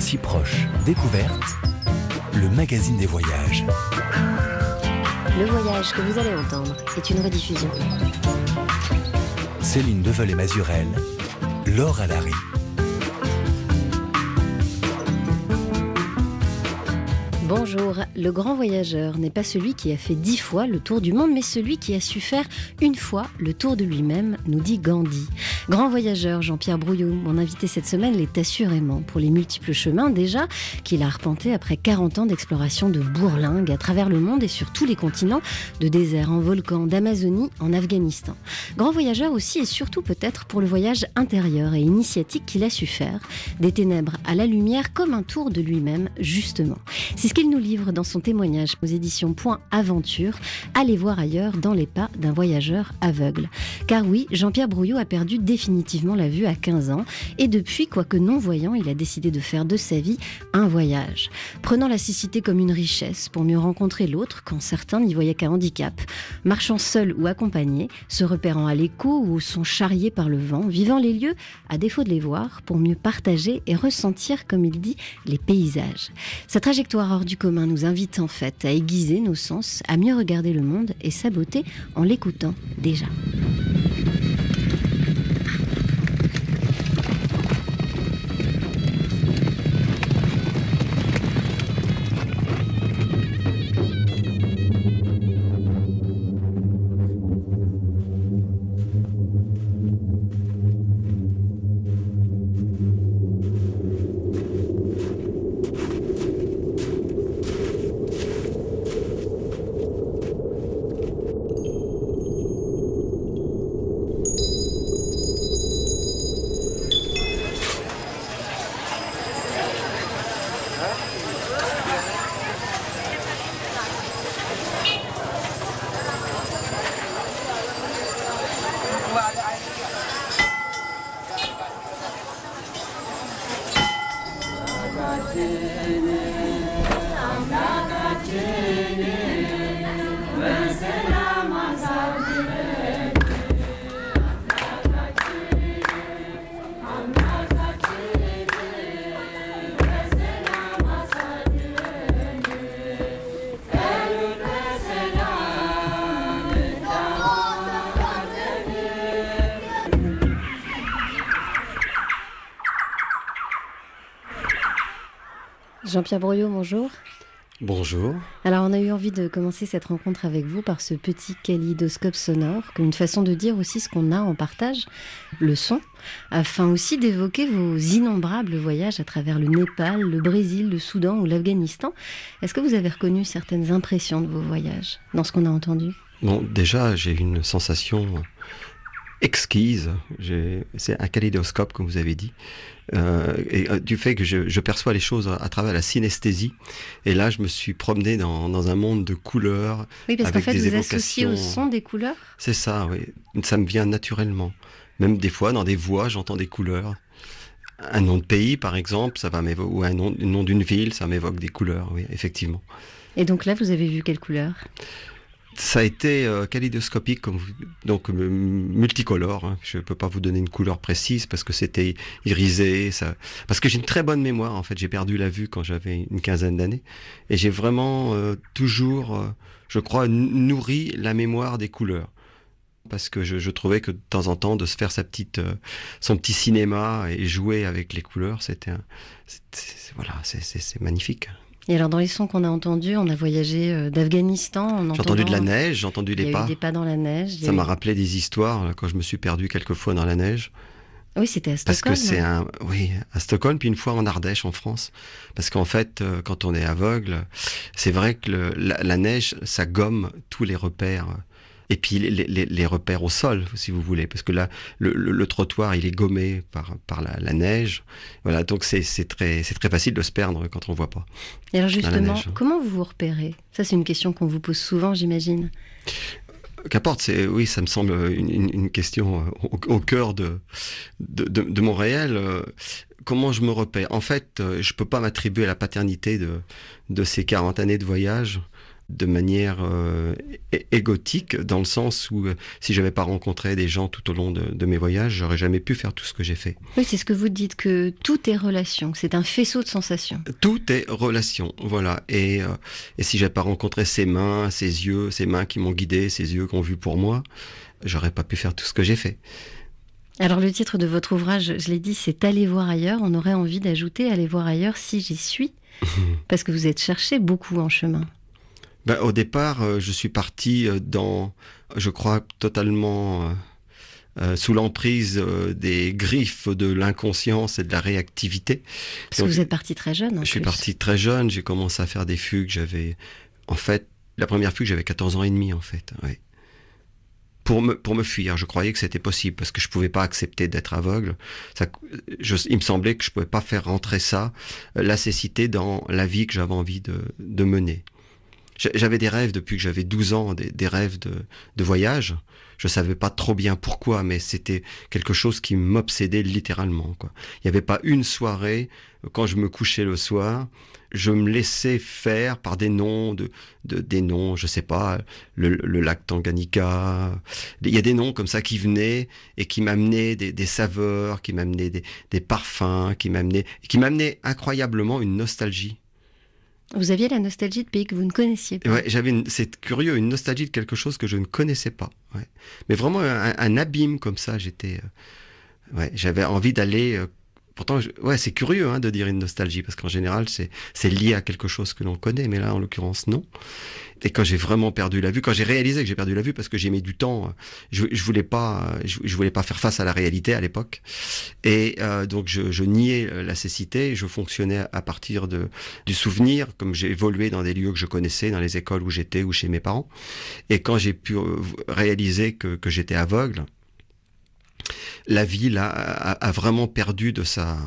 si proche. Découverte, le magazine des voyages. Le voyage que vous allez entendre est une rediffusion. Céline Devel et Mazurel, Laure Alary. Bonjour, le grand voyageur n'est pas celui qui a fait dix fois le tour du monde, mais celui qui a su faire une fois le tour de lui-même, nous dit Gandhi. Grand voyageur Jean-Pierre Brouillot, mon invité cette semaine, l'est assurément pour les multiples chemins déjà qu'il a arpenté après 40 ans d'exploration de bourlingue à travers le monde et sur tous les continents, de désert en volcan, d'Amazonie en Afghanistan. Grand voyageur aussi et surtout peut-être pour le voyage intérieur et initiatique qu'il a su faire, des ténèbres à la lumière comme un tour de lui-même justement. C'est ce qu'il nous livre dans son témoignage aux éditions Point Aventure. Allez voir ailleurs dans les pas d'un voyageur aveugle. Car oui, Jean-Pierre Brouillot a perdu définitivement la vue à 15 ans et depuis, quoique non-voyant, il a décidé de faire de sa vie un voyage. Prenant la cécité comme une richesse pour mieux rencontrer l'autre quand certains n'y voyaient qu'un handicap. Marchant seul ou accompagné, se repérant à l'écho ou sont charriés par le vent, vivant les lieux à défaut de les voir pour mieux partager et ressentir, comme il dit, les paysages. Sa trajectoire hors du commun nous invite en fait à aiguiser nos sens, à mieux regarder le monde et sa beauté en l'écoutant déjà. Jean-Pierre Broyot, bonjour. Bonjour. Alors, on a eu envie de commencer cette rencontre avec vous par ce petit kaléidoscope sonore, comme une façon de dire aussi ce qu'on a en partage, le son, afin aussi d'évoquer vos innombrables voyages à travers le Népal, le Brésil, le Soudan ou l'Afghanistan. Est-ce que vous avez reconnu certaines impressions de vos voyages dans ce qu'on a entendu? Bon, déjà, j'ai une sensation exquise. C'est un kaléidoscope, comme vous avez dit. Euh, et euh, du fait que je, je, perçois les choses à, travers la synesthésie. Et là, je me suis promené dans, dans un monde de couleurs. Oui, parce qu'en fait, vous associez au son des couleurs C'est ça, oui. Ça me vient naturellement. Même des fois, dans des voix, j'entends des couleurs. Un nom de pays, par exemple, ça va m'évoquer, ou un nom, un nom d'une ville, ça m'évoque des couleurs, oui, effectivement. Et donc là, vous avez vu quelle couleur ça a été euh, kaléidoscopique, donc euh, multicolore. Hein. Je ne peux pas vous donner une couleur précise parce que c'était irisé. Parce que j'ai une très bonne mémoire. En fait, j'ai perdu la vue quand j'avais une quinzaine d'années, et j'ai vraiment euh, toujours, je crois, nourri la mémoire des couleurs. Parce que je, je, trouvais que de temps en temps, de se faire sa petite, son petit cinéma et jouer avec les couleurs, c'était, voilà, c'est magnifique. Et alors, dans les sons qu'on a entendus, on a voyagé euh, d'Afghanistan. J'ai entendu de la neige, j'ai entendu les pas. des pas dans la neige. Ça m'a rappelé des histoires quand je me suis perdu quelques fois dans la neige. Oui, c'était à Stockholm. Parce que c'est un, oui, à Stockholm, puis une fois en Ardèche, en France. Parce qu'en fait, euh, quand on est aveugle, c'est vrai que le, la, la, neige, ça gomme tous les repères et puis les, les, les, repères au sol, si vous voulez, parce que là, le, le, le trottoir, il est gommé par, par la, la neige. Voilà, donc c'est très, très facile de se perdre quand on voit pas. Et alors justement, comment vous vous repérez? Ça, c'est une question qu'on vous pose souvent, j'imagine. Qu'importe, c'est oui, ça me semble une, une question au, au cœur de, de, de, de, mon réel. Comment je me repère? En fait, je peux pas m'attribuer la paternité de, de ces 40 années de voyage de manière euh, égotique, dans le sens où euh, si j'avais pas rencontré des gens tout au long de, mes voyages, j'aurais jamais pu faire tout ce que j'ai fait. Oui, c'est ce que vous dites, que tout est relation, c'est un faisceau de sensations. Tout est relation, voilà. Et, euh, et si j'avais pas rencontré ces mains, ces yeux, ces mains qui m'ont guidé, ces yeux qui ont vu pour moi, j'aurais pas pu faire tout ce que j'ai fait. Alors le titre de votre ouvrage, je l'ai dit, c'est Aller voir ailleurs. On aurait envie d'ajouter Aller voir ailleurs si j'y suis, parce que vous êtes cherché beaucoup en chemin. Ben, au départ, euh, je suis parti euh, dans, je crois, totalement euh, sous l'emprise des griffes de l'inconscience et de la réactivité. Parce que vous êtes parti très jeune. je suis parti très jeune. J'ai commencé à faire des fugues. J'avais, en fait, la première fugue, j'avais 14 ans et demi, en fait. Pour me, pour me fuir, je croyais que c'était possible parce que je pouvais pas accepter d'être aveugle. Ça, il me semblait que je pouvais pas faire rentrer ça, la cécité, dans la vie que j'avais envie de, de mener. J'avais des rêves depuis que j'avais 12 ans, des, rêves de, voyage. Je savais pas trop bien pourquoi, mais c'était quelque chose qui m'obsédait littéralement. Quoi. Il n'y avait pas une soirée, quand je me couchais le soir, je me laissais faire par des noms, de, de des noms, je sais pas, le, lac Tanganyika. Il y a des noms comme ça qui venaient et qui m'amenaient des, saveurs, qui m'amenaient des, des parfums, qui qui m'amenaient incroyablement une nostalgie. Vous aviez la nostalgie de pays que vous ne connaissiez pas. J'avais, c'est curieux, une nostalgie de quelque chose que je ne connaissais pas. Mais vraiment un, abîme comme ça. J'étais, euh, j'avais envie d'aller euh, Pourtant, ouais, c'est curieux hein, de dire une nostalgie, parce qu'en général, c'est, lié à quelque chose que l'on connaît, mais là, en l'occurrence, non. Et quand j'ai vraiment perdu la vue, quand j'ai réalisé que j'ai perdu la vue parce que j'ai mis du temps, je, je voulais pas, je, voulais pas faire face à la réalité à l'époque, et euh, donc je, je, niais la cécité, je fonctionnais à partir de du souvenir, comme j'ai évolué dans des lieux que je connaissais, dans les écoles où j'étais ou chez mes parents, et quand j'ai pu euh, réaliser que, que j'étais aveugle, la ville a, vraiment perdu de sa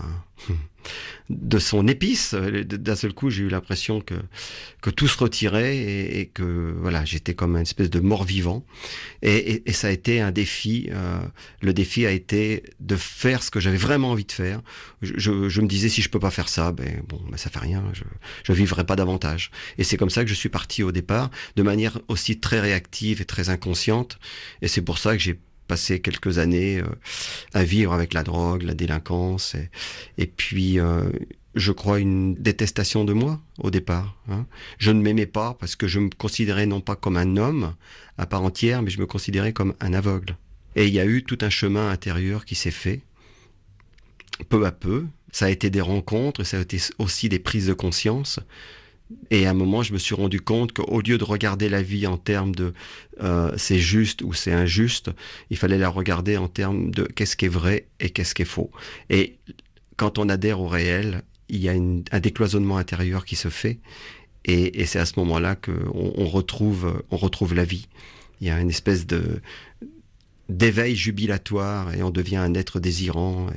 de son épice. D'un seul coup, j'ai eu l'impression que que tout se retirait et, que voilà, j'étais comme une espèce de mort vivant. Et, ça a été un défi. Euh, le défi a été de faire ce que j'avais vraiment envie de faire. Je, me disais si je peux pas faire ça, ben bon, ben ça fait rien. Je je vivrai pas davantage. Et c'est comme ça que je suis parti au départ, de manière aussi très réactive et très inconsciente. Et c'est pour ça que j'ai passé quelques années euh, à vivre avec la drogue, la délinquance, et, puis euh, je crois une détestation de moi au départ. Hein. Je ne m'aimais pas parce que je me considérais non pas comme un homme à part entière, mais je me considérais comme un aveugle. Et il y a eu tout un chemin intérieur qui s'est fait, peu à peu. Ça a été des rencontres, ça a été aussi des prises de conscience. Et à un moment, je me suis rendu compte qu'au lieu de regarder la vie en termes de euh, c'est juste ou c'est injuste, il fallait la regarder en termes de qu'est-ce qui est vrai et qu'est-ce qui est faux. Et quand on adhère au réel, il y a un décloisonnement intérieur qui se fait. Et, c'est à ce moment-là qu'on on retrouve, on retrouve la vie. Il y a une espèce de d'éveil jubilatoire et on devient un être désirant.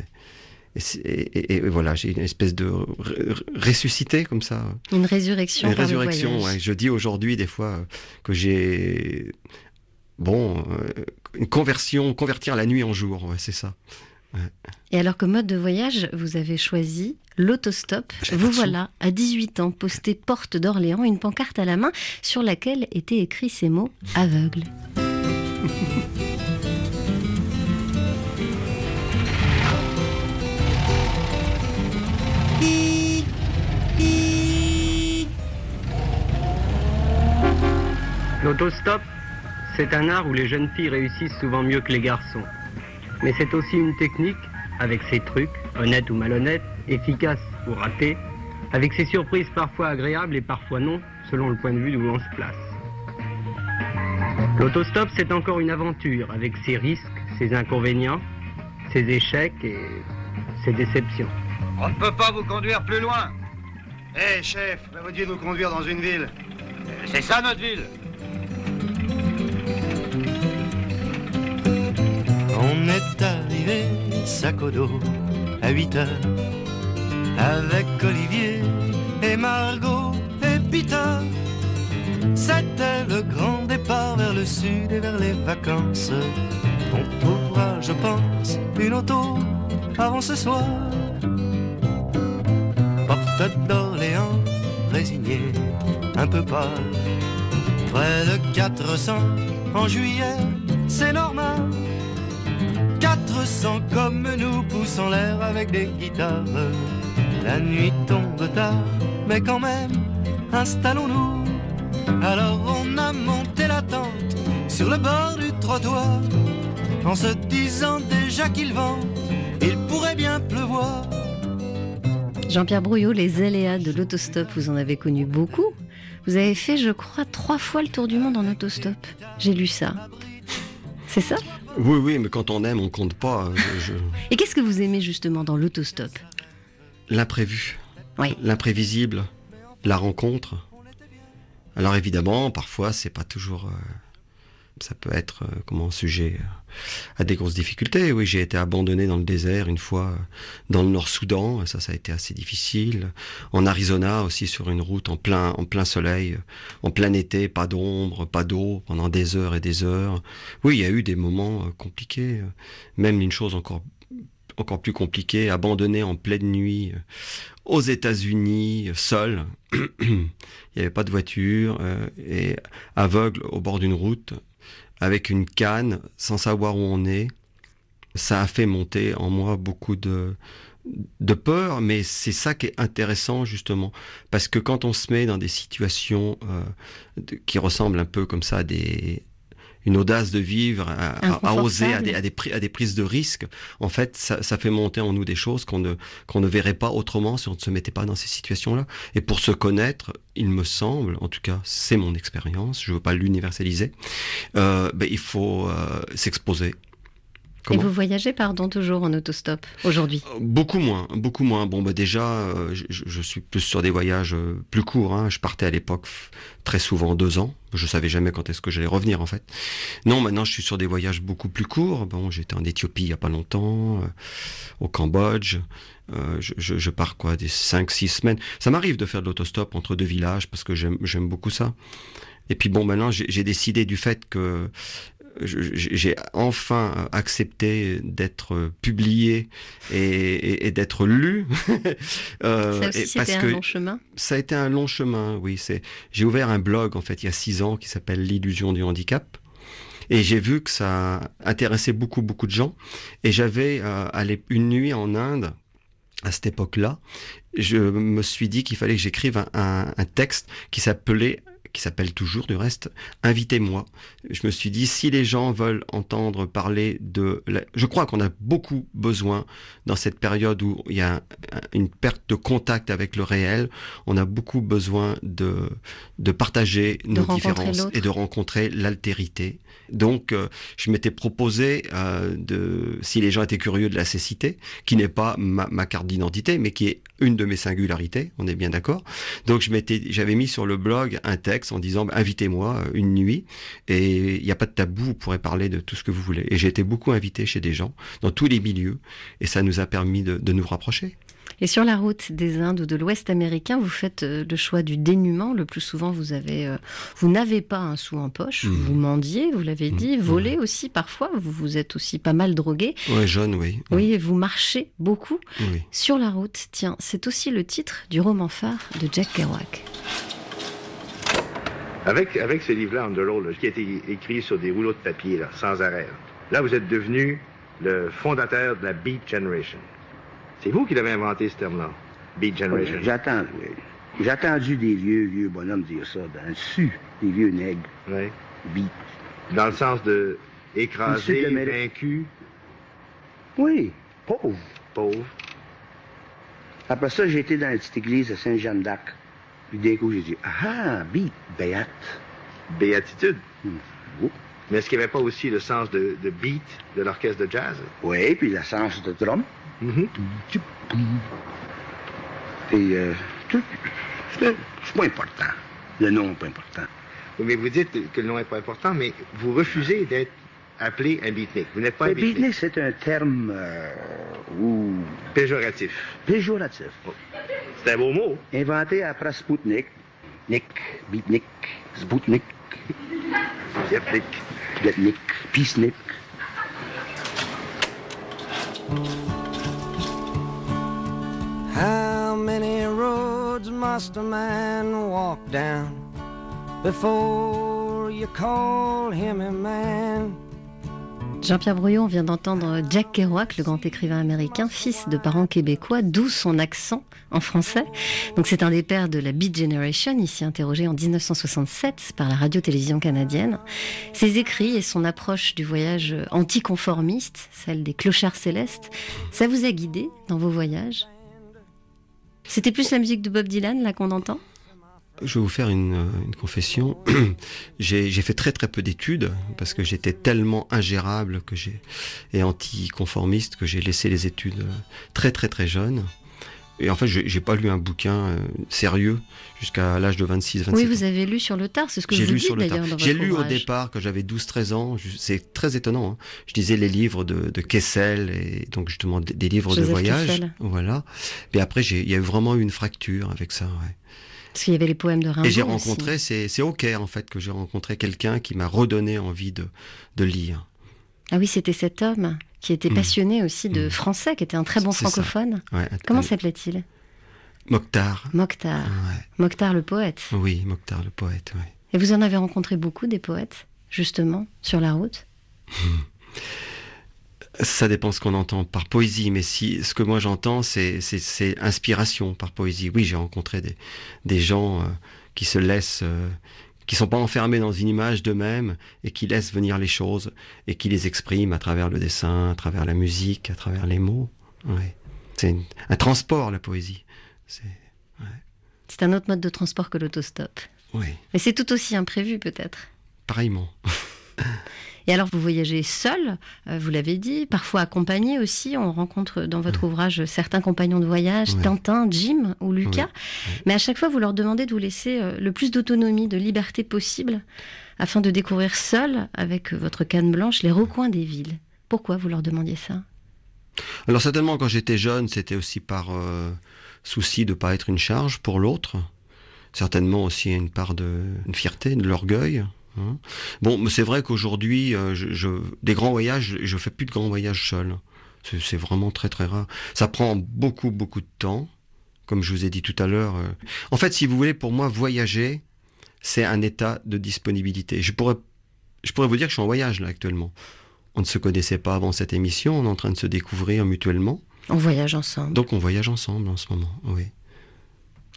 Voilà, j'ai une espèce de ressuscité comme ça. Une résurrection. Une résurrection, ouais. Je dis aujourd'hui des fois que j'ai bon euh, une conversion, convertir la nuit en jour, ouais, c'est ça. Et alors, comme mode de voyage, vous avez choisi l'autostop. Vous voilà, à 18 ans, posté porte d'Orléans, une pancarte à la main sur laquelle étaient écrits ces mots aveugle. L'autostop, c'est un art où les jeunes filles réussissent souvent mieux que les garçons. Mais c'est aussi une technique, avec ses trucs, honnêtes ou malhonnêtes, efficaces ou ratés, avec ses surprises parfois agréables et parfois non, selon le point de vue d'où on se place. L'autostop, c'est encore une aventure, avec ses risques, ses inconvénients, ses échecs et ses déceptions. On ne peut pas vous conduire plus loin. Hé, chef, vous de nous conduire dans une ville? C'est ça notre ville. On est arrivé, sac au dos, à 8 heures, avec Olivier et Margot et Peter. C'était le grand départ vers le sud et vers les vacances. On trouvera, je pense, une auto avant ce soir. Porte d'Orléans, résigné, un peu pâle près de 400 en juillet, c'est normal. 400 comme nous poussent en l'air avec des guitares. La nuit tombe tard, mais quand même, installons-nous. Alors on a monté la tente sur le bord du trottoir, en se disant déjà qu'il vente, il pourrait bien pleuvoir. Jean-Pierre Brouillot, les aléas de l'autostop, vous en avez connu beaucoup. Vous avez fait, je crois, trois fois le tour du monde en autostop. J'ai lu ça. C'est ça? Oui, oui, mais quand on aime, on compte pas. Je- je- Et qu'est-ce que vous aimez justement dans l'autostop? L'imprévu, Oui. l'imprévisible, la rencontre. Alors évidemment, parfois, c'est pas toujours. euh, ça peut être euh, comment sujet euh, à des grosses difficultés. Oui, j'ai été abandonné dans le désert une fois euh, dans le Nord-Soudan. Ça, ça a été assez difficile. En Arizona aussi sur une route en plein en plein soleil, euh, en plein été, pas d'ombre, pas d'eau pendant des heures et des heures. Oui, il y a eu des moments compliqués. Même une chose encore encore plus compliquée, abandonné en pleine nuit aux États-Unis, seul. Il n'y avait pas de voiture euh, et aveugle au bord d'une route avec une canne sans savoir où on est. Ça a fait monter en moi beaucoup de de peur, mais c'est ça qui est intéressant justement, parce que quand on se met dans des situations euh, qui ressemblent un peu comme ça à des une audace de vivre, à, à- à oser, à des, à, des, à des prises de risques, en fait, ça, ça fait monter en nous des choses qu'on ne, qu'on ne verrait pas autrement si on ne se mettait pas dans ces situations-là. Et pour se connaître, il me semble, en tout cas, c'est mon expérience, je veux pas l'universaliser, euh, ben, il faut euh, s'exposer. Et vous voyagez, pardon, toujours en autostop aujourd'hui? Beaucoup moins, beaucoup moins. Bon, bah déjà, euh, je, suis plus sur des voyages euh, plus courts. hein. Je partais à l'époque très souvent deux ans. Je savais jamais quand est-ce que j'allais revenir en fait. Non, maintenant je suis sur des voyages beaucoup plus courts. Bon, j'étais en Éthiopie il y a pas longtemps, euh, au Cambodge. Je, je- je pars quoi, des cinq, six semaines. Ça m'arrive de faire de l'autostop entre deux villages parce que j'aime beaucoup ça. Et puis bon, maintenant j'ai décidé du fait que j'ai enfin accepté d'être publié et, et- et d'être lu. Euh, Ça aussi, parce c'était un que long chemin. ça a été un long chemin, oui. C'est, j'ai ouvert un blog en fait il y a six ans qui s'appelle l'illusion du handicap. Et j'ai vu que ça intéressait beaucoup beaucoup de gens. Et j'avais euh, allé une nuit en Inde à cette époque-là. Je me suis dit qu'il fallait que j'écrive un, un- un texte qui s'appelait qui s'appelle toujours du reste, invitez-moi. Je me suis dit, si les gens veulent entendre parler de... la- Je crois qu'on a beaucoup besoin dans cette période où il y a un- une perte de contact avec le réel, on a beaucoup besoin de, de partager nos différences et de rencontrer l'altérité. Donc, euh, je m'étais proposé euh, de, si les gens étaient curieux de la cécité, qui n'est pas ma, ma carte d'identité, mais qui est une de mes singularités, on est bien d'accord. Donc, je m'étais, j'avais mis sur le blog un texte en disant, bah, invitez-moi euh, une nuit, et il n'y a pas de tabou, vous pourrez parler de tout ce que vous voulez. Et j'ai été beaucoup invité chez des gens, dans tous les milieux, et ça nous a permis de, de nous rapprocher. Et sur la route des Indes ou de l'Ouest américain, vous faites euh, le choix du dénuement. Le plus souvent, vous avez, euh, vous n'avez pas un sou en poche. Mhm. Vous mendiez, vous l'avez dit, Mhm. volez aussi parfois. Vous vous êtes aussi pas mal drogué. Ouais, jeune, oui. Oui, et vous marchez beaucoup Oui. sur la route. Tiens, c'est aussi le titre du roman phare de Jack Kerouac. Avec, avec ce livre-là, Underlow, là, qui a été écrit sur des rouleaux de papier, là, sans arrêt, là, là, vous êtes devenu le fondateur de la Beat Generation. C'est vous qui l'avez inventé, ce terme-là, Beat Generation. J'attends, oui. J'ai entendu des vieux, vieux bonhommes dire ça dans le su, des vieux nègres, Oui. beat. Dans le sens de écrasé, vaincu, Oui, pauvre. pauvre. Après ça, j'ai été dans la petite église de Saint-Jean d'Arc. Puis d'un coup, j'ai dit, ah, beat, béate. béatitude. Hmm. Oh. Mais est-ce qu'il n'y avait pas aussi le sens de, de beat de l'orchestre de jazz? Oui, puis la sens de drum. Mhm. Et euh, c'est pas important. Le nom n'est pas important. Oui, Mais vous dites que le nom n'est pas important, mais vous refusez d'être appelé un beatnik. Vous n'êtes pas un Le beatnik. beatnik, c'est un terme euh, ou Péjoratif. péjoratif. C'est un beau mot. Inventé après Spoutnik. Nick, beatnik, Spoutnik, Yepnik. Betnik, Peacenik. How many roads must a man walk down before you call him a man. Jean-Pierre Brouillon vient d'entendre Jack Kerouac, le grand écrivain américain, fils de parents québécois, d'où son accent en français. Donc c'est un des pères de la Beat Generation, ici interrogé en 1967 par la radio-télévision canadienne. Ses écrits et son approche du voyage anticonformiste, celle des clochards célestes, ça vous a guidé dans vos voyages? C'était plus la musique de Bob Dylan, là, qu'on entend? Je vais vous faire une, une confession. j'ai fait très très peu d'études parce que j'étais tellement ingérable que j'ai et anticonformiste que j'ai laissé les études très très très jeune. Et en fait, j'ai pas lu un bouquin euh, sérieux jusqu'à l'âge de 26, 27 Oui, vous avez lu sur le tard, c'est ce que vous dites d'ailleurs J'ai lu au départ quand j'avais 12-13 ans, je- c'est très étonnant. hein. Je lisais les livres de, de Kessel et donc justement des, des livres de voyage. Kessel. Voilà. Et après, il y a eu vraiment eu une fracture avec ça. ouais. Parce qu'il y avait les poèmes de Rimbaud. Et j'ai rencontré, c'est c'est ok en fait que j'ai rencontré quelqu'un qui m'a redonné envie de, de lire. Ah oui, c'était cet homme qui était Mm. passionné aussi de Mm. français, qui était un très bon francophone. Ouais, Comment s'appelait-il? Mokhtar. Mokhtar. Ouais. Mokhtar le poète. Oui, Mokhtar le poète. ouais. Et vous en avez rencontré beaucoup des poètes, justement, sur la route? Ça dépend ce qu'on entend par poésie, mais si ce que moi j'entends, c'est inspiration par poésie. Oui, j'ai rencontré des, des gens euh, qui se laissent, euh, qui sont pas enfermés dans une image d'eux-mêmes et qui laissent venir les choses et qui les expriment à travers le dessin, à travers la musique, à travers les mots. Ouais. C'est un transport la poésie. C'est C'est un autre mode de transport que l'autostop. oui, Mais c'est tout aussi imprévu, peut-être. pareillement. Et alors, vous voyagez seul, euh, vous l'avez dit, parfois accompagné aussi. On rencontre dans votre ouvrage certains compagnons de voyage. Tintin, Jim ou Lucas. Oui. Mais à chaque fois, vous leur demandez de vous laisser euh, le plus d'autonomie, de liberté possible, afin de découvrir seul, avec euh, votre canne blanche, les recoins des villes. Pourquoi vous leur demandiez ça? Alors certainement quand j'étais jeune, c'était aussi par euh, souci de pas être une charge pour l'autre. Certainement aussi une part de une fierté, de l'orgueil. Hein. Bon, mais c'est vrai qu'aujourd'hui, euh, je, je- des grands voyages, je fais plus de grands voyages seul. C'est c'est vraiment très très rare. Ça prend beaucoup beaucoup de temps, comme je vous ai dit tout à l'heure. euh. En fait, si vous voulez, pour moi, voyager, c'est un état de disponibilité. Je pourrais, je pourrais vous dire que je suis en voyage là actuellement. On ne se connaissait pas avant cette émission, on est en train de se découvrir mutuellement. On voyage ensemble. Donc on voyage ensemble en ce moment, oui.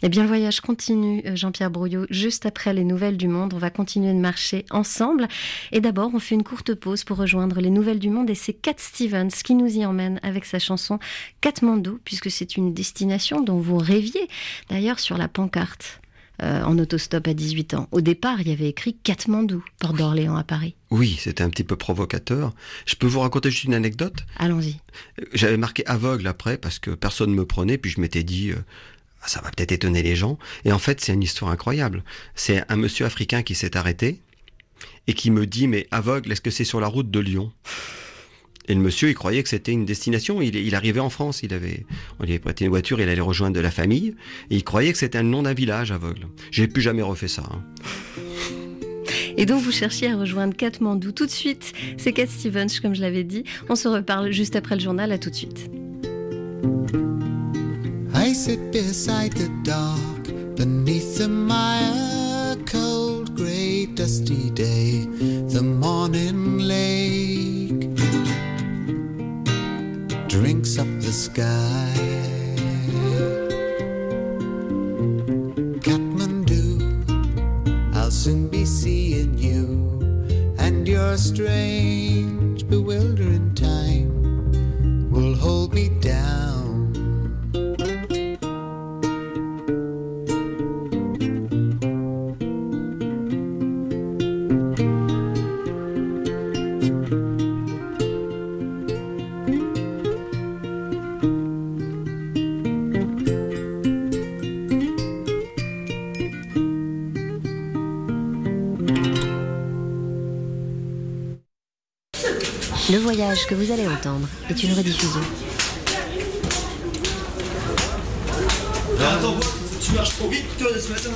Eh bien, le voyage continue, euh, Jean-Pierre Brouillot. Juste après les nouvelles du monde, on va continuer de marcher ensemble. Et d'abord, on fait une courte pause pour rejoindre les nouvelles du monde. Et c'est Cat Stevens qui nous y emmène avec sa chanson Katmandou, puisque c'est une destination dont vous rêviez, d'ailleurs, sur la pancarte. euh, en autostop à 18 ans. Au départ, il y avait écrit Katmandou, port d'Orléans à Paris. Oui, c'était un petit peu provocateur. Je peux vous raconter juste une anecdote? Allons-y. J'avais marqué aveugle après parce que personne me prenait, puis je m'étais dit, euh, ça va peut-être étonner les gens. Et en fait, c'est une histoire incroyable. C'est un monsieur africain qui s'est arrêté et qui me dit, mais aveugle, est-ce que c'est sur la route de Lyon? Et le monsieur, il croyait que c'était une destination. Il, il arrivait en France, il avait, on lui avait prêté une voiture, il allait rejoindre de la famille, et il croyait que c'était un nom d'un village aveugle. J'ai plus jamais refait ça. hein. Et donc, vous cherchiez à rejoindre Katmandou tout de suite. C'est Cat Stevens, comme je l'avais dit. On se reparle juste après le journal. À tout de suite. I sit beside the dark beneath the mire, cold, grey, dusty day, que vous allez entendre est une rediffusion. Attends, tu marches trop vite, toi, ce matin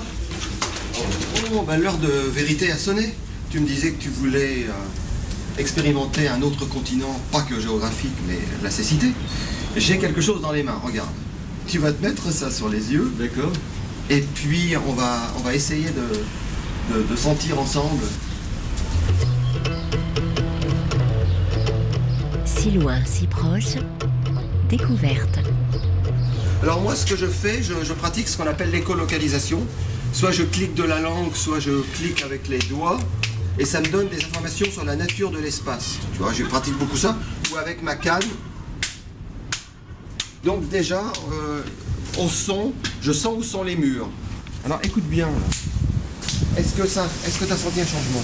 Oh, bah, l'heure de vérité a sonné. Tu me disais que tu voulais euh, expérimenter un autre continent, pas que géographique, mais la cécité. J'ai quelque chose dans les mains, regarde. Tu vas te mettre ça sur les yeux. D'accord. Et puis, on va, on va essayer de, de, de sentir ensemble Si loin, si proche, découverte. Alors moi, ce que je fais, je, pratique ce qu'on appelle l'écolocalisation. Soit je clique de la langue, soit je clique avec les doigts, et ça me donne des informations sur la nature de l'espace. Tu vois, je pratique beaucoup ça. Ou avec ma canne. Donc déjà, euh, au son, je sens où sont les murs. Alors écoute bien. Est-ce que ça, est-ce que tu as senti un changement?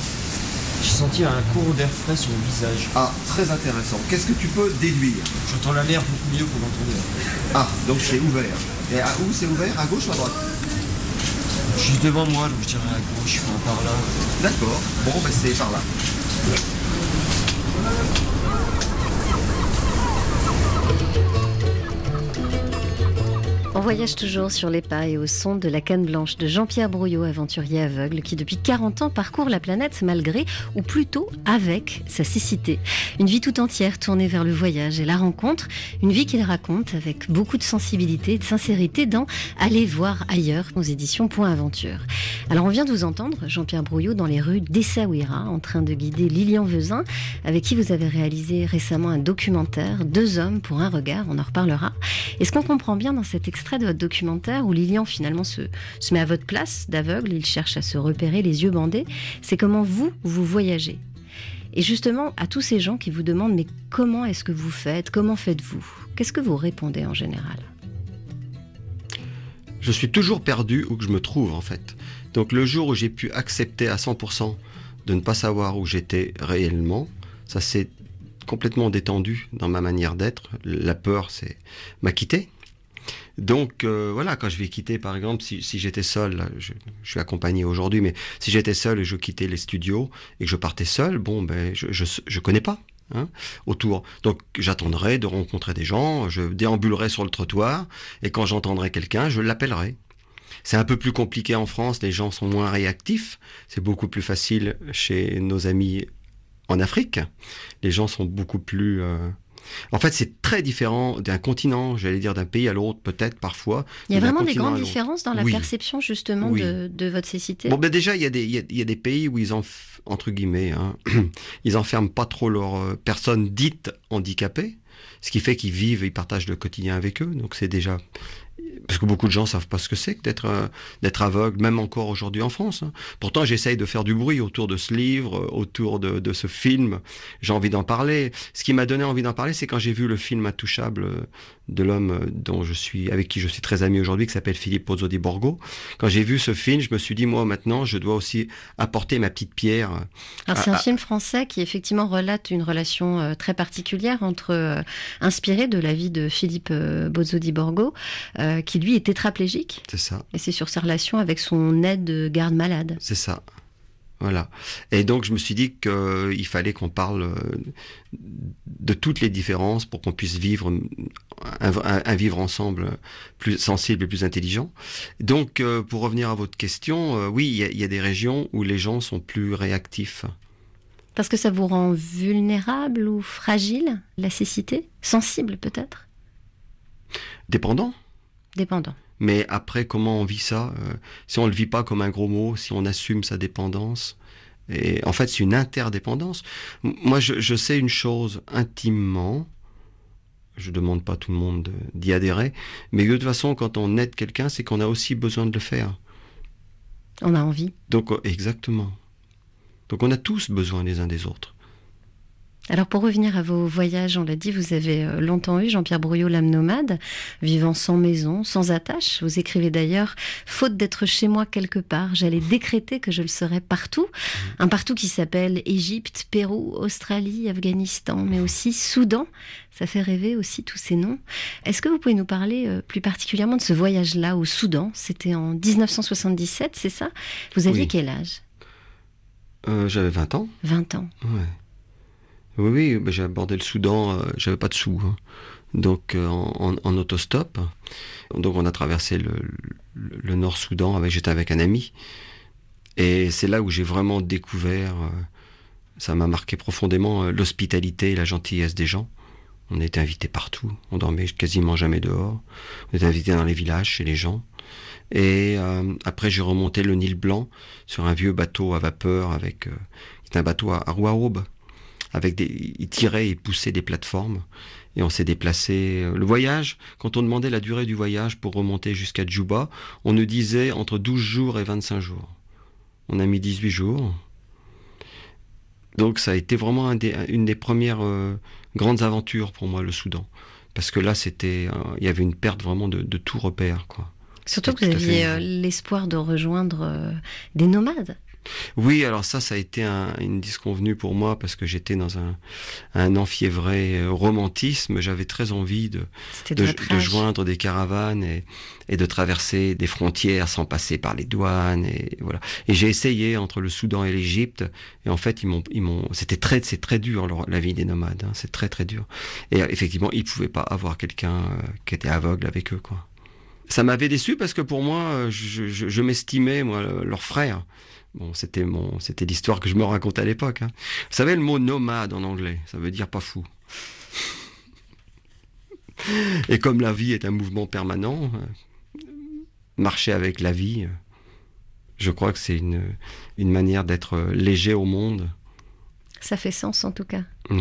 J'ai senti un courant d'air frais sur mon visage. Ah, très intéressant. Qu'est-ce que tu peux déduire? J'entends la mer beaucoup mieux qu'on l'entendait. Ah, donc c'est ouvert. Et à où c'est ouvert? À gauche ou à droite? Juste devant moi, donc je dirais à gauche, par là. D'accord. Bon, ben c'est par là. On voyage toujours sur les pas et au son de la canne blanche de Jean-Pierre Brouillot, aventurier aveugle qui depuis 40 ans parcourt la planète malgré, ou plutôt avec, sa cécité. Une vie tout entière tournée vers le voyage et la rencontre, une vie qu'il raconte avec beaucoup de sensibilité et de sincérité dans Aller voir ailleurs aux éditions Point Aventure. Alors on vient de vous entendre, Jean-Pierre Brouillot, dans les rues d'Essaouira, en train de guider Lilian Vezin, avec qui vous avez réalisé récemment un documentaire, Deux hommes pour un regard, on en reparlera. Et ce qu'on comprend bien dans cet extrait de votre documentaire, où Lilian finalement se, se met à votre place d'aveugle, il cherche à se repérer les yeux bandés, c'est comment vous, vous voyagez. Et justement, à tous ces gens qui vous demandent, mais comment est-ce que vous faites? Comment faites-vous? Qu'est-ce que vous répondez en général? Je suis toujours perdu où que je me trouve en fait. Donc le jour où j'ai pu accepter à 100% de ne pas savoir où j'étais réellement, ça s'est complètement détendu dans ma manière d'être. La peur, c'est m'a quitté. Donc euh, voilà, quand je vais quitter, par exemple, si, si j'étais seul, je, je suis accompagné aujourd'hui, mais si j'étais seul et je quittais les studios et que je partais seul, bon, ben, je, je, je connais pas. Hein, autour. Donc j'attendrai de rencontrer des gens, je déambulerai sur le trottoir et quand j'entendrai quelqu'un, je l'appellerai. C'est un peu plus compliqué en France, les gens sont moins réactifs, c'est beaucoup plus facile chez nos amis en Afrique. Les gens sont beaucoup plus euh, en fait, c'est très différent d'un continent, j'allais dire d'un pays à l'autre, peut-être parfois. Il y a vraiment des grandes différences dans la Oui. perception justement Oui. de, de votre cécité? Bon, ben déjà, il y, a des- il y a, il y a des pays où ils en, entre guillemets, hein, ils enferment pas trop leurs euh, personnes dites handicapées, ce qui fait qu'ils vivent, ils partagent le quotidien avec eux. Donc c'est déjà parce que beaucoup de gens savent pas ce que c'est que d'être euh, d'être aveugle, même encore aujourd'hui en France. hein. Pourtant, j'essaye de faire du bruit autour de ce livre, euh, autour de, de ce film. J'ai envie d'en parler. Ce qui m'a donné envie d'en parler, c'est quand j'ai vu le film Intouchable euh, de l'homme dont je suis, avec qui je suis très ami aujourd'hui, qui s'appelle Philippe Pozzo di Borgo. Quand j'ai vu ce film, je me suis dit, moi maintenant, je dois aussi apporter ma petite pierre. Alors c'est un à- film français qui effectivement relate une relation euh, très particulière entre euh, inspiré de la vie de Philippe euh, Bozzo di Borgo, euh, qui lui est tétraplégique, C'est ça. et c'est sur sa relation avec son aide garde malade. C'est ça. Voilà. Et donc je me suis dit qu'il fallait qu'on parle euh, de toutes les différences pour qu'on puisse vivre un, vivre ensemble plus sensible et plus intelligent. Donc euh, pour revenir à votre question, euh, oui, il y, a- il y a des régions où les gens sont plus réactifs. Parce que ça vous rend vulnérable ou fragile, la cécité? Sensible peut-être? Dépendant. Dépendant. Mais après, comment on vit ça euh, Si on le vit pas comme un gros mot, si on assume sa dépendance, et en fait, c'est une interdépendance. Moi, je, je sais une chose intimement. Je demande pas à tout le monde de- d'y adhérer, mais de toute façon, quand on aide quelqu'un, c'est qu'on a aussi besoin de le faire. On a envie. Donc, euh, exactement. Donc, on a tous besoin les uns des autres. Alors pour revenir à vos voyages, on l'a dit, vous avez euh, longtemps eu Jean-Pierre Brouillot, l'âme nomade, vivant sans maison, sans attache. Vous écrivez d'ailleurs, faute d'être chez moi quelque part, j'allais décréter que je le serais partout. Un partout qui s'appelle Égypte, Pérou, Australie, Afghanistan, mais aussi Soudan. Ça fait rêver aussi tous ces noms. Est-ce que vous pouvez nous parler euh, plus particulièrement de ce voyage-là au Soudan? C'était en 1977, c'est ça? Vous aviez Oui. quel âge? Euh, J'avais 20 ans. 20 ans. Ouais. Oui, oui, j'ai abordé le Soudan, euh, j'avais pas de sous. hein. Donc euh, en, autostop. Donc on a traversé le, le Nord-Soudan, avec, j'étais avec un ami. Et c'est là où j'ai vraiment découvert, euh, ça m'a marqué profondément, l'hospitalité et la gentillesse des gens. On était invités partout, on dormait quasiment jamais dehors. On était invités dans les villages, chez les gens. Et après j'ai remonté le Nil Blanc sur un vieux bateau à vapeur avec... euh, c'est un bateau à, à à aube. Avec des, ils tiraient et poussaient des plateformes. Et on s'est déplacé. Le voyage, quand on demandait la durée du voyage pour remonter jusqu'à Djouba, on nous disait entre 12 jours et 25 jours. On a mis 18 jours. Donc ça a été vraiment un des- une des premières euh, grandes aventures pour moi, le Soudan. Parce que là, c'était, euh, il y avait une perte vraiment de, de tout repère, quoi. Surtout que vous aviez euh, l'espoir de rejoindre des nomades. Oui, alors ça, ça a été un- une disconvenue pour moi parce que j'étais dans un, un enfiévré euh, romantisme. J'avais très envie de, joindre des caravanes et, et de traverser des frontières sans passer par les douanes et voilà. Et j'ai essayé entre le Soudan et l'Égypte et en fait ils m'ont ils m'ont c'était très c'est très dur leur- la vie des nomades. hein. c'est très très dur. Et euh, effectivement ils pouvaient pas avoir quelqu'un euh, qui était aveugle avec eux quoi. Ça m'avait déçu parce que pour moi je, je- je m'estimais moi le- leur frère. Bon, c'était mon, c'était l'histoire que je me racontais à l'époque. hein. Vous savez le mot nomade en anglais, ça veut dire pas fou. Et comme la vie est un mouvement permanent, euh, marcher avec la vie, euh, je crois que c'est une, une manière d'être léger au monde. Ça fait sens en tout cas. Oui,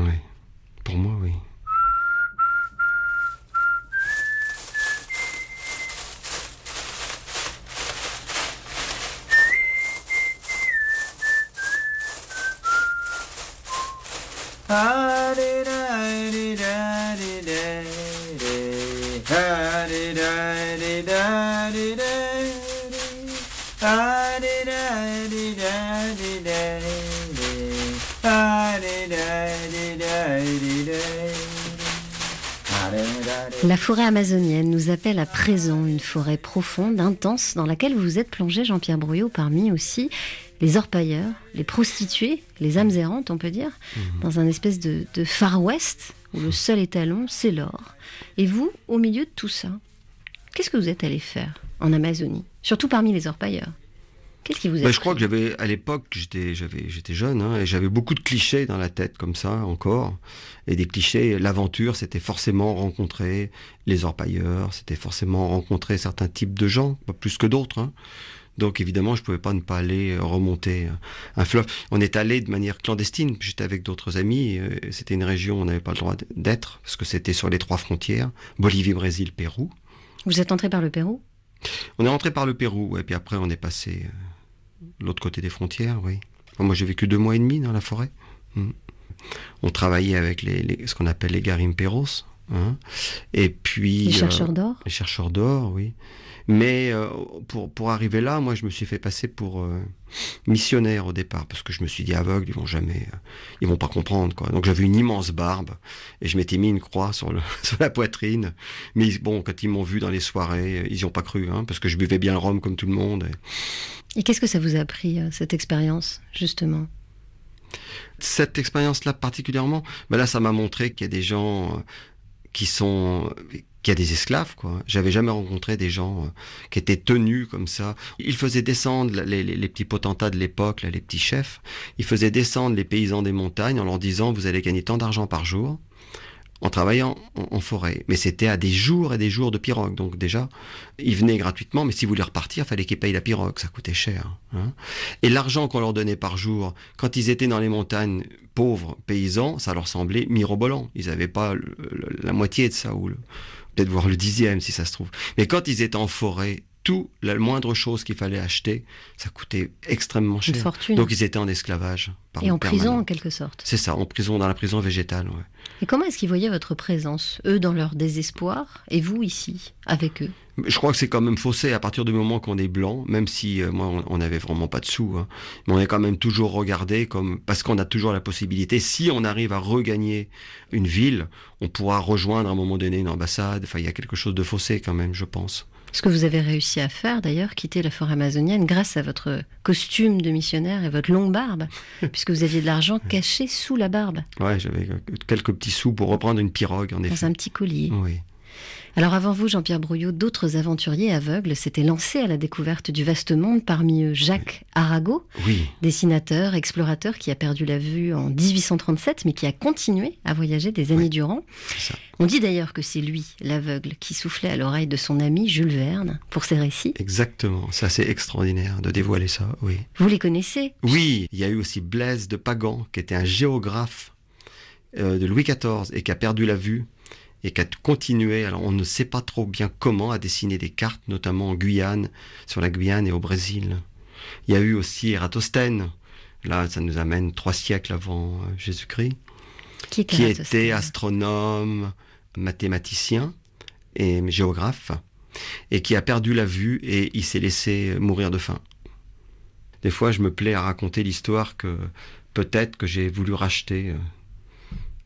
pour moi, oui. Forêt amazonienne nous appelle à présent une forêt profonde, intense, dans laquelle vous êtes plongé, Jean-Pierre Brouillot, parmi aussi les orpailleurs, les prostituées, les âmes errantes, on peut dire, dans un espèce de, de Far West, où le seul étalon, c'est l'or. Et vous, au milieu de tout ça, qu'est-ce que vous êtes allé faire en Amazonie? Surtout parmi les orpailleurs. Qu'est-ce qui vous a Ben, je crois que j'avais, à l'époque, j'étais, j'avais, j'étais jeune, hein, et j'avais beaucoup de clichés dans la tête, comme ça, encore. Et des clichés, l'aventure, c'était forcément rencontrer les orpailleurs, c'était forcément rencontrer certains types de gens, pas plus que d'autres. hein. Donc évidemment, je pouvais pas ne pas aller euh, remonter euh, un fleuve. On est allé de manière clandestine. J'étais avec d'autres amis. euh, C'était une région où on n'avait pas le droit d'être parce que c'était sur les trois frontières Bolivie, Brésil, Pérou. Vous êtes entré par le Pérou? On est rentré par le Pérou, et puis après on est passé euh, l'autre côté des frontières, oui. Moi j'ai vécu deux mois et demi dans la forêt. Mm. On travaillait avec les, les- ce qu'on appelle les garimperos. hein. Et puis... Les chercheurs d'or Les chercheurs d'or, oui. Mais euh, pour, pour arriver là, moi je me suis fait passer pour euh, missionnaire au départ, parce que je me suis dit aveugle, ils vont jamais... euh, ils vont pas comprendre, quoi. Donc j'avais une immense barbe, et je m'étais mis une croix sur, le, sur la poitrine. Mais bon, quand ils m'ont vu dans les soirées, ils n'y ont pas cru, hein, parce que je buvais bien le rhum comme tout le monde. et- Et qu'est-ce que ça vous a appris, cette expérience, justement? Cette expérience-là particulièrement, ben là, ça m'a montré qu'il y a des gens qui sont, qu'il y a des esclaves, quoi. J'avais jamais rencontré des gens euh, qui étaient tenus comme ça. Ils faisaient descendre les, les- petits potentats de l'époque, les petits chefs. Ils faisaient descendre les paysans des montagnes en leur disant vous allez gagner tant d'argent par jour en travaillant en, forêt. Mais c'était à des jours et des jours de pirogue. Donc déjà, ils venaient gratuitement, mais s'ils voulaient repartir, fallait qu'ils payent la pirogue. Ça coûtait cher. hein. Et l'argent qu'on leur donnait par jour, quand ils étaient dans les montagnes pauvres paysans, ça leur semblait mirobolant. Ils n'avaient pas la moitié de ça, ou peut-être voir le dixième si ça se trouve. Mais quand ils étaient en forêt, tout, la moindre chose qu'il fallait acheter, ça coûtait extrêmement cher. fortune. Donc ils étaient en esclavage. Et en permanent. prison, en quelque sorte. C'est ça, en prison, dans la prison végétale. ouais. Et comment est-ce qu'ils voyaient votre présence Eux dans leur désespoir, et vous ici, avec eux? Je crois que c'est quand même faussé à partir du moment qu'on est blanc, même si euh, moi on- on n'avait vraiment pas de sous, hein. mais on est quand même toujours regardé comme parce qu'on a toujours la possibilité. Si on arrive à regagner une ville, on pourra rejoindre à un moment donné une ambassade. Enfin, il y a quelque chose de faussé quand même, je pense. Ce que vous avez réussi à faire, d'ailleurs, quitter la forêt amazonienne grâce à votre costume de missionnaire et votre longue barbe, puisque vous aviez de l'argent caché sous la barbe, Ouais, j'avais quelques petits sous pour reprendre une pirogue, en dans effet. un petit collier. Oui. Alors avant vous, Jean-Pierre Brouillot, d'autres aventuriers aveugles s'étaient lancés à la découverte du vaste monde, parmi eux Jacques Arago, Oui. dessinateur, explorateur qui a perdu la vue en 1837, mais qui a continué à voyager des années durant. On dit d'ailleurs que c'est lui, l'aveugle, qui soufflait à l'oreille de son ami Jules Verne pour ses récits. Exactement. C'est assez extraordinaire de dévoiler ça. Oui. Vous les connaissez? Oui, il y a eu aussi Blaise de Pagan, qui était un géographe euh, de Louis XIV et qui a perdu la vue et qui a continué, alors on ne sait pas trop bien comment, à dessiner des cartes, notamment en Guyane, sur la Guyane et au Brésil. Il y a eu aussi Ératosthène, là ça nous amène trois siècles avant euh, Jésus-Christ, Qui, était astronome, mathématicien et géographe, et qui a perdu la vue et il s'est laissé mourir de faim. Des fois, je me plais à raconter l'histoire que peut-être que j'ai voulu racheter euh,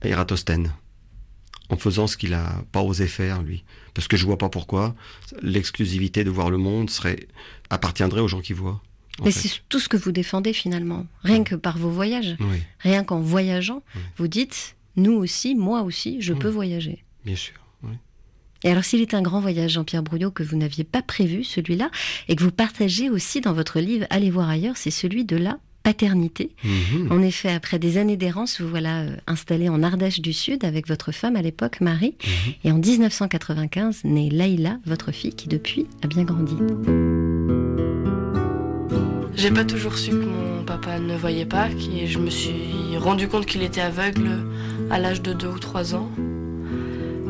Ératosthène en faisant ce qu'il a pas osé faire lui, parce que je vois pas pourquoi l'exclusivité de voir le monde serait appartiendrait aux gens qui voient. en Mais c'est tout ce que vous défendez finalement, rien que par vos voyages. Oui, Rien qu'en voyageant, vous dites, nous aussi, moi aussi, je peux voyager. bien sûr. Et alors s'il est un grand voyage, Jean-Pierre Brouillot, que vous n'aviez pas prévu, celui-là, et que vous partagez aussi dans votre livre Allez voir ailleurs, c'est celui de la paternité. Mhm. En effet, après des années d'errance, vous voilà euh, installé en Ardèche du Sud avec votre femme à l'époque, Marie. Mhm. Et en 1995, naît Laïla, votre fille, qui depuis a bien grandi. J'ai pas toujours su que mon papa ne voyait pas, qui je me suis rendu compte qu'il était aveugle à l'âge de 2 ou 3 ans.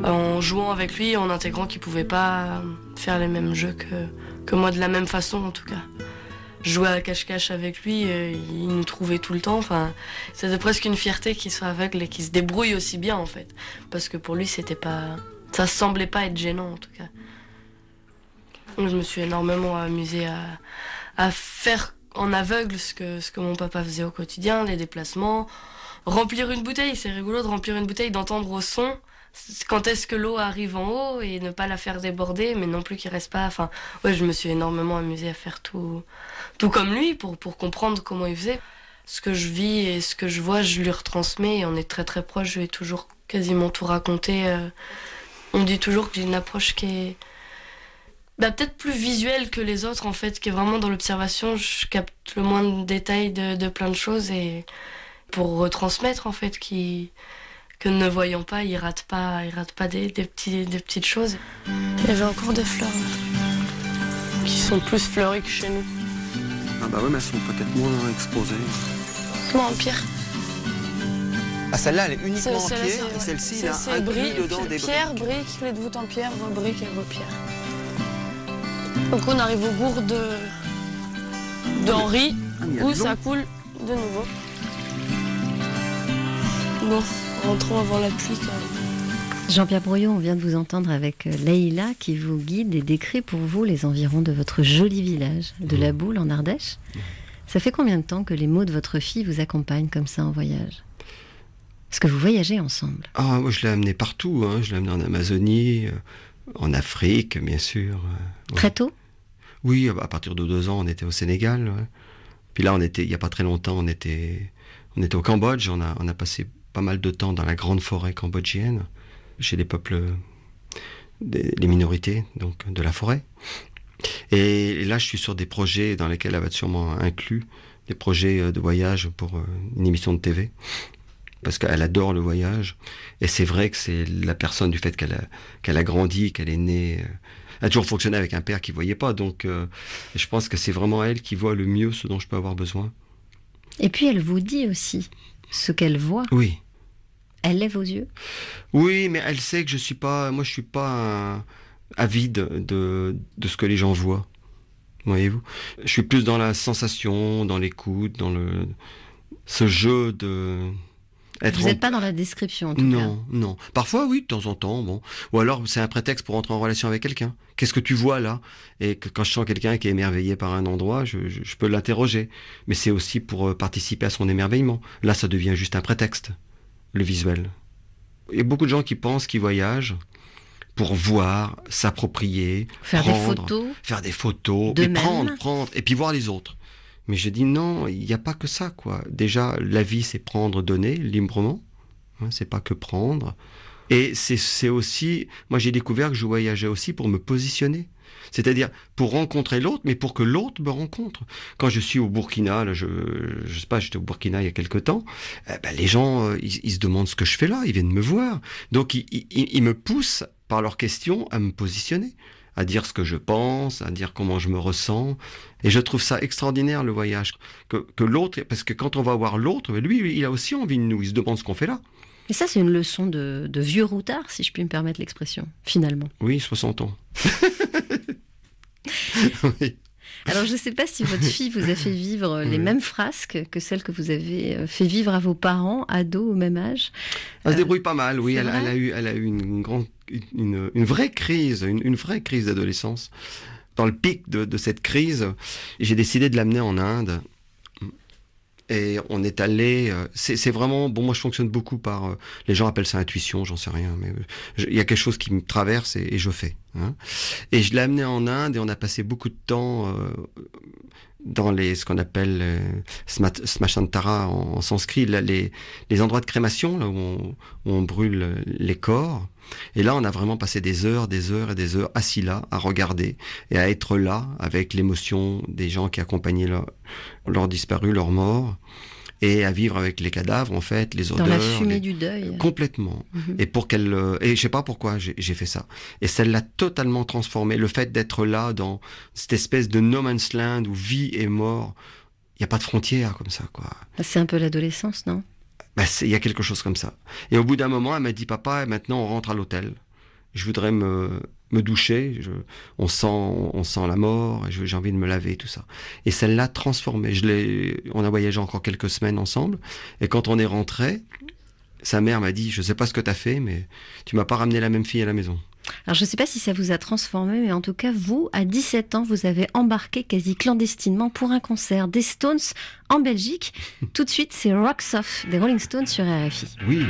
En jouant avec lui, en intégrant qu'il pouvait pas faire les mêmes jeux que, que moi de la même façon en tout cas. Jouais à cache-cache avec lui, euh, il nous trouvait tout le temps. Enfin, c'était presque une fierté qu'il soit aveugle et qu'il se débrouille aussi bien en fait, parce que pour lui c'était pas, ça semblait pas être gênant en tout cas. Je me suis énormément amusée à, à faire en aveugle ce que, ce que mon papa faisait au quotidien, les déplacements. Remplir une bouteille, c'est rigolo de remplir une bouteille, d'entendre au son quand est-ce que l'eau arrive en haut et ne pas la faire déborder, mais non plus qu'il reste pas. Enfin, ouais, je me suis énormément amusée à faire tout, tout comme lui pour, pour comprendre comment il faisait. Ce que je vis et ce que je vois, je lui retransmets et on est très très proche. Je lui ai toujours quasiment tout raconté. euh. On dit toujours que j'ai une approche qui est bah, peut-être plus visuelle que les autres en fait, qui est vraiment dans l'observation. Je capte le moins de détails de, de plein de choses et pour retransmettre en fait qui que ne voyant pas, il rate pas, il rate pas des, des, petits, des petites choses. Il y avait encore des fleurs là, qui sont plus fleuries que chez nous. Ah bah oui, mais elles sont peut-être moins exposées. Comment en pire Ah, celle-là, elle est uniquement en pierre, et celle-ci, il c'est- a dedans des pierres, briques. briques, clés de voûte en pierre, vos briques et vos pierres. Donc on arrive au gour de, de Henri, Ah, y où ça coule de nouveau. Bon, rentrons avant la pluie quand même. Jean-Pierre Brouillot, on vient de vous entendre avec euh, Leïla qui vous guide et décrit pour vous les environs de votre joli village de la Boule en Ardèche. Ça fait combien de temps que les mots de votre fille vous accompagnent comme ça en voyage? Est-ce que vous voyagez ensemble? Ah, moi je l'ai amené partout, hein. je l'ai amené en Amazonie, euh, en Afrique, bien sûr. euh, ouais. Très tôt? Oui, à partir de deux ans, on était au Sénégal. ouais. Puis là, on était, il n'y a pas très longtemps, on était, on était au Cambodge. On a, on a passé pas mal de temps dans la grande forêt cambodgienne, chez les peuples, des, les minorités, donc de la forêt. Et, là, je suis sur des projets dans lesquels elle va être sûrement inclus, des projets euh, de voyage pour euh, une émission de TV. Parce qu'elle adore le voyage. Et c'est vrai que c'est la personne du fait qu'elle a, qu'elle a grandi, qu'elle est née. euh, elle a toujours fonctionné avec un père qui voyait pas. Donc, euh, je pense que c'est vraiment elle qui voit le mieux ce dont je peux avoir besoin. Et puis elle vous dit aussi ce qu'elle voit. Oui. Elle lève aux yeux? Oui, mais elle sait que je suis pas, moi je suis pas avide de, de ce que les gens voient. Voyez-vous? Je suis plus dans la sensation, dans l'écoute, dans le ce jeu de être vous en- n'êtes pas dans la description en tout cas? Non, non. Parfois, oui, de temps en temps, bon. Ou alors, c'est un prétexte pour entrer en relation avec quelqu'un. Qu'est-ce que tu vois là? Et que quand je sens quelqu'un qui est émerveillé par un endroit, je, je- je peux l'interroger. Mais c'est aussi pour euh, participer à son émerveillement. Là, ça devient juste un prétexte, le visuel. Il y a beaucoup de gens qui pensent qu'ils voyagent pour voir, s'approprier, Faire des prendre, photos. faire des photos, De et prendre, prendre, et puis voir les autres. Mais je dis non, il n'y a pas que ça, quoi. Déjà, la vie, c'est prendre, donner, librement. Hein, c'est pas que prendre. Et c'est aussi, moi j'ai découvert que je voyageais aussi pour me positionner. C'est-à-dire pour rencontrer l'autre, mais pour que l'autre me rencontre. Quand je suis au Burkina, là, je, je sais pas, j'étais au Burkina il y a quelque temps, eh ben, les gens, euh, ils, se demandent ce que je fais là, ils viennent me voir. Donc ils, ils- ils me poussent par leurs questions à me positionner, à dire ce que je pense, à dire comment je me ressens. Et je trouve ça extraordinaire le voyage. Que, que l'autre, parce que quand on va voir l'autre, lui, il a aussi envie de nous, il se demande ce qu'on fait là. Et ça, c'est une leçon de, de vieux routard, si je puis me permettre l'expression, finalement. Oui, 60 ans. oui. Alors, je ne sais pas si votre fille vous a fait vivre les mêmes frasques que celles que vous avez euh, fait vivre à vos parents, ados au même âge. Elle se débrouille pas mal, oui. Elle, elle, a eu, elle a eu une grande, une, une vraie crise, une, une vraie crise d'adolescence. Dans le pic de, de cette crise, j'ai décidé de l'amener en Inde. Et on est allé. euh, C'est vraiment. Bon, moi, je fonctionne beaucoup par. euh, Les gens appellent ça intuition, j'en sais rien. Mais il y a quelque chose qui me traverse et, je fais. hein. Et je l'ai amené en Inde et on a passé beaucoup de temps euh, dans les ce qu'on appelle smashantara en, sanskrit, là, les, endroits de crémation là où on brûle les corps. Et là, on a vraiment passé des heures, des heures et des heures assis là, à regarder et à être là avec l'émotion des gens qui accompagnaient leurs leurs disparus, leurs morts, et à vivre avec les cadavres, en fait, les Dans odeurs. la fumée les- du deuil. Complètement. Mhm. Et pour qu'elle, euh, et je sais pas pourquoi j'ai fait ça. Et ça l'a totalement transformé. Le fait d'être là dans cette espèce de no man's land où vie et mort, il n'y a pas de frontières comme ça, quoi. C'est un peu l'adolescence, non? Bah, il y a quelque chose comme ça. Et au bout d'un moment, elle m'a dit, papa, maintenant on rentre à l'hôtel. Je voudrais me, me doucher. Je- on sent, on sent la mort. J'ai envie de me laver tout ça. Et ça l'a transformé. Je l'ai, on a voyagé encore quelques semaines ensemble. Et quand on est rentré, sa mère m'a dit, je sais pas ce que t'as fait, mais tu m'as pas ramené la même fille à la maison. Alors je ne sais pas si ça vous a transformé, mais en tout cas, vous, à 17 ans, vous avez embarqué quasi clandestinement pour un concert des Stones en Belgique. Tout de suite, c'est Rocks Off des Rolling Stones sur RFI. Oui.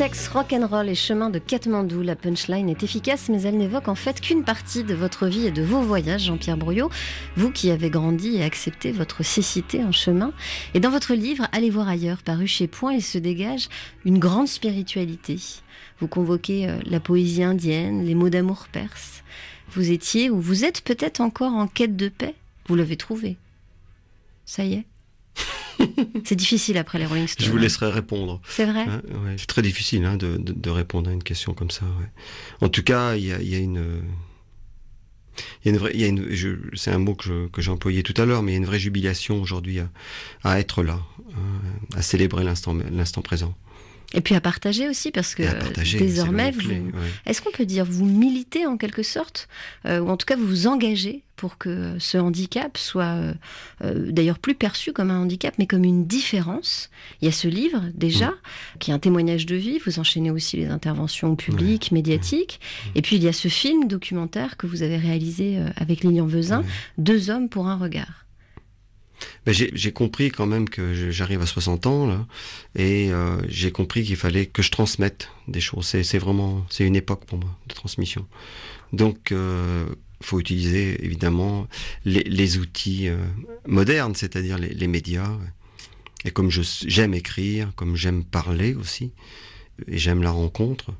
Sexe, rock'n'roll et chemin de Katmandou, la punchline est efficace, mais elle n'évoque en fait qu'une partie de votre vie et de vos voyages, Jean-Pierre Brouillot. Vous qui avez grandi et accepté votre cécité en chemin. Et dans votre livre, Allez voir ailleurs, paru chez Point, il se dégage une grande spiritualité. Vous convoquez euh, la poésie indienne, les mots d'amour perses. Vous étiez, ou vous êtes peut-être encore en quête de paix. Vous l'avez trouvé. Ça y est. C'est difficile après les Rolling Stones. Je vous laisserai répondre. C'est vrai Hein, ouais, C'est très difficile hein, de, de- de répondre à une question comme ça. ouais. En tout cas, il y a, y a une. Il y a une vraie, il y a une, je- c'est un mot que, je- que j'ai employé tout à l'heure, mais il y a une vraie jubilation aujourd'hui à, à être là, hein, à célébrer l'instant, l'instant présent. Et puis à partager aussi, parce que partager, désormais, vous, ouais. est-ce qu'on peut dire vous militez en quelque sorte, euh, ou en tout cas vous vous engagez pour que ce handicap soit euh, euh, d'ailleurs plus perçu comme un handicap, mais comme une différence? Il y a ce livre déjà, qui est un témoignage de vie. Vous enchaînez aussi les interventions publiques, médiatiques. Et puis il y a ce film documentaire que vous avez réalisé avec Lilian Vezin, Deux hommes pour un regard. Ben, j'ai compris quand même que j'arrive à 60 ans là, et euh, j'ai compris qu'il fallait que je transmette des choses. C'est vraiment, c'est une époque pour moi de transmission. Donc, euh, faut utiliser évidemment les, les outils euh, modernes, c'est-à-dire les, médias. Et comme j'aime écrire, comme j'aime parler aussi, et j'aime la rencontre.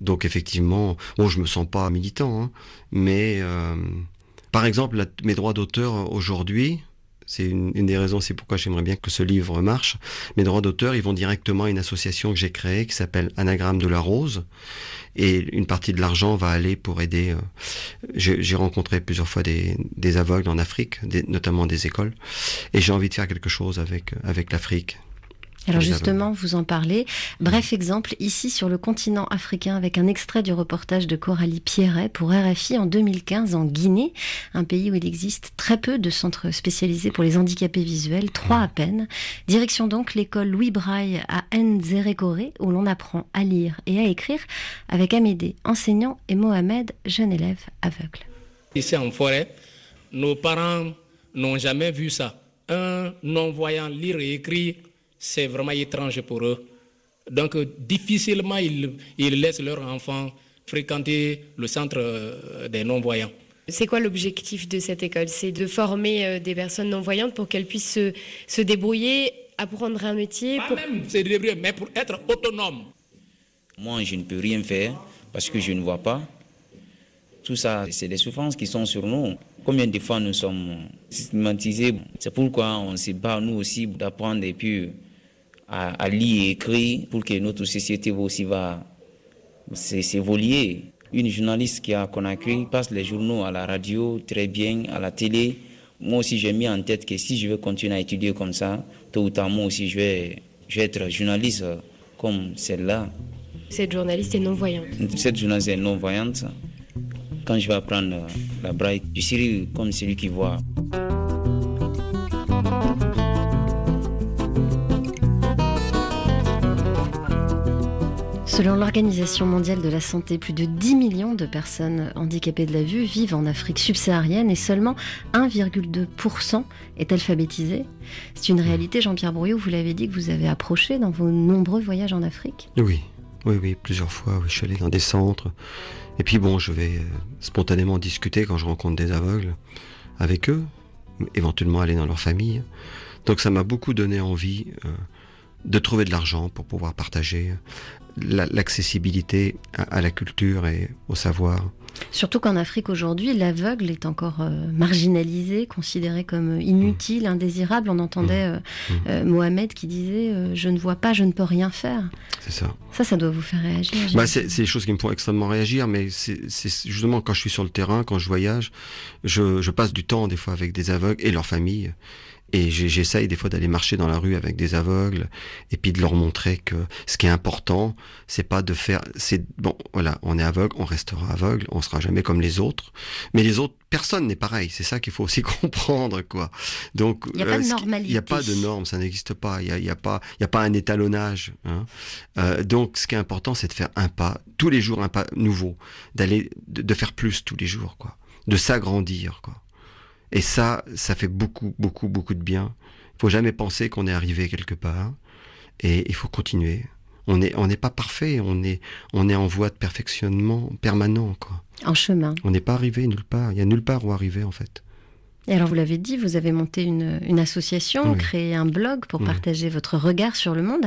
Donc effectivement, bon, je me sens pas militant, hein, mais euh, par exemple, mes droits d'auteur aujourd'hui, c'est une, des raisons, c'est pourquoi j'aimerais bien que ce livre marche. Mes droits d'auteur, ils vont directement à une association que j'ai créée qui s'appelle Anagramme de la Rose. Et une partie de l'argent va aller pour aider. euh, j'ai rencontré plusieurs fois des, aveugles en Afrique, notamment des écoles. Et j'ai envie de faire quelque chose avec l'Afrique. Alors justement, vous en parlez. Bref exemple, ici sur le continent africain, avec un extrait du reportage de Coralie Pierret pour RFI en 2015 en Guinée, un pays où il existe très peu de centres spécialisés pour les handicapés visuels, trois à peine. Direction donc l'école Louis Braille à Nzerekore, où l'on apprend à lire et à écrire avec Amédée, enseignant, et Mohamed, jeune élève aveugle. Ici en forêt, nos parents n'ont jamais vu ça. Un non-voyant lire et écrire, c'est vraiment étrange pour eux. Donc difficilement ils, ils laissent leurs enfants fréquenter le centre euh, des non-voyants. C'est quoi l'objectif de cette école? C'est de former euh, des personnes non-voyantes pour qu'elles puissent se, se débrouiller, apprendre un métier. Pas pour- même se débrouiller, mais pour être autonome. Moi, je ne peux rien faire parce que je ne vois pas. Tout ça, c'est des souffrances qui sont sur nous. Combien de fois nous sommes stigmatisés? C'est pourquoi on se bat, nous aussi, d'apprendre et puis à, à lire et écrire pour que notre société aussi va s'évoluer. Une journaliste qui est à Conakry passe les journaux à la radio très bien, à la télé. Moi aussi, j'ai mis en tête que si je veux continuer à étudier comme ça, tôt ou tard, moi aussi, je vais, je vais être journaliste comme celle-là. Cette journaliste est non-voyante. Cette journaliste est non-voyante. Quand je vais apprendre la braille, je serai comme celui qui voit. Selon l'Organisation mondiale de la santé, plus de 10 millions de personnes handicapées de la vue vivent en Afrique subsaharienne et seulement 1,2% est alphabétisé. C'est une réalité, Jean-Pierre Brouillot, vous l'avez dit que vous avez approché dans vos nombreux voyages en Afrique. Oui, oui, oui, plusieurs fois. Oui, je suis allé dans des centres. Et puis bon, je vais euh, spontanément discuter quand je rencontre des aveugles avec eux, éventuellement aller dans leur famille. Donc ça m'a beaucoup donné envie euh, de trouver de l'argent pour pouvoir partager la- l'accessibilité à, à la culture et au savoir. Surtout qu'en Afrique aujourd'hui, l'aveugle est encore euh, marginalisé, considéré comme inutile, indésirable. On entendait euh, euh, Mohamed qui disait Je ne vois pas, je ne peux rien faire. C'est ça. Ça, ça doit vous faire réagir. Bah, c'est des choses qui me font extrêmement réagir, mais c'est c'est justement quand je suis sur le terrain, quand je voyage, je, je passe du temps des fois avec des aveugles et leurs familles. Et j'essaye des fois d'aller marcher dans la rue avec des aveugles et puis de leur montrer que ce qui est important, c'est pas de faire, c'est bon, voilà, on est aveugle, on restera aveugle, on sera jamais comme les autres. Mais les autres, personne n'est pareil. C'est ça qu'il faut aussi comprendre, quoi. Donc, Il y a pas de ce qui- Il n'y a pas de normalité. normes, ça n'existe pas. Il n'y a, y a pas, il y a pas un étalonnage. hein. Euh, donc, ce qui est important, c'est de faire un pas tous les jours, un pas nouveau, d'aller, de, de faire plus tous les jours, quoi, de s'agrandir, quoi. Et ça, ça fait beaucoup, beaucoup, beaucoup de bien. Il faut jamais penser qu'on est arrivé quelque part, et il faut continuer. On n'est on pas parfait, on est, on est en voie de perfectionnement permanent, quoi. En chemin. On n'est pas arrivé nulle part. Il y a nulle part où arriver, en fait. Et alors, vous l'avez dit, vous avez monté une, une association, Oui. créé un blog pour Oui. partager votre regard sur le monde.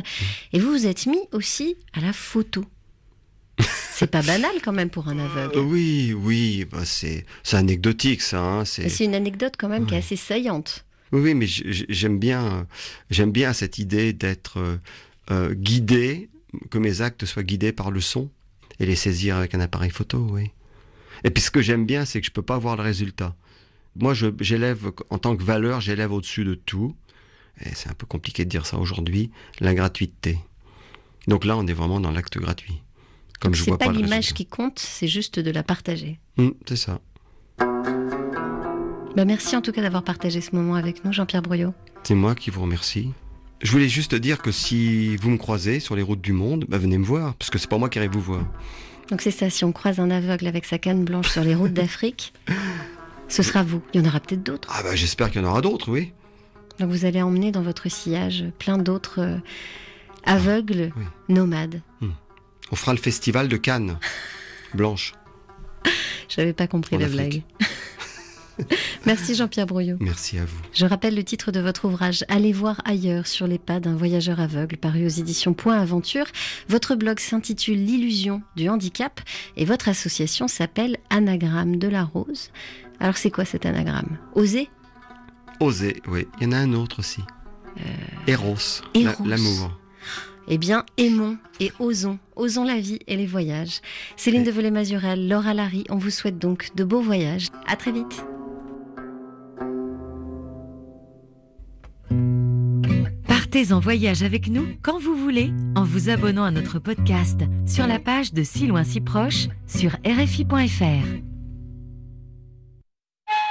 Et vous vous êtes mis aussi à la photo. C'est pas banal quand même pour un aveugle. Euh, oui, oui, bah c'est anecdotique, ça. hein, c'est une anecdote quand même qui est assez saillante. Oui, mais j'aime bien, j'aime bien cette idée d'être euh, euh, guidé, que mes actes soient guidés par le son et les saisir avec un appareil photo, oui. Et puis ce que j'aime bien, c'est que je peux pas voir le résultat. Moi, j'élève en tant que valeur, j'élève au-dessus de tout. Et c'est un peu compliqué de dire ça aujourd'hui, la gratuité. Donc là, on est vraiment dans l'acte gratuit. Comme je vois pas pas l'image qui compte, c'est juste de la partager. Hum, c'est ça. Bah, merci en tout cas d'avoir partagé ce moment avec nous, Jean-Pierre Brouillot. C'est moi qui vous remercie. Je voulais juste dire que si vous me croisez sur les routes du monde, bah venez me voir, parce que c'est pas moi qui arrive vous voir. Donc c'est ça, si on croise un aveugle avec sa canne blanche sur les routes d'Afrique, ce sera vous. Il y en aura peut-être d'autres. Ah bah j'espère qu'il y en aura d'autres, oui. Donc vous allez emmener dans votre sillage plein d'autres euh, aveugles nomades. On fera le festival de Cannes. Blanche. J'avais pas compris En la Afrique. blague. Merci Jean-Pierre Brouillot. Merci à vous. Je rappelle le titre de votre ouvrage Allez voir ailleurs sur les pas d'un voyageur aveugle paru aux éditions Point Aventure. Votre blog s'intitule L'illusion du handicap et votre association s'appelle Anagramme de la Rose. Alors c'est quoi cet anagramme? Oser? Oser, oui. Il y en a un autre aussi. Eros. Euh, Eros. la- L'amour. Eh bien, aimons et osons, osons la vie et les voyages. Céline de Volay-Mazurel, Laura Larry, on vous souhaite donc de beaux voyages. À très vite. Partez en voyage avec nous quand vous voulez en vous abonnant à notre podcast sur la page de Si loin si proche sur rfi.fr.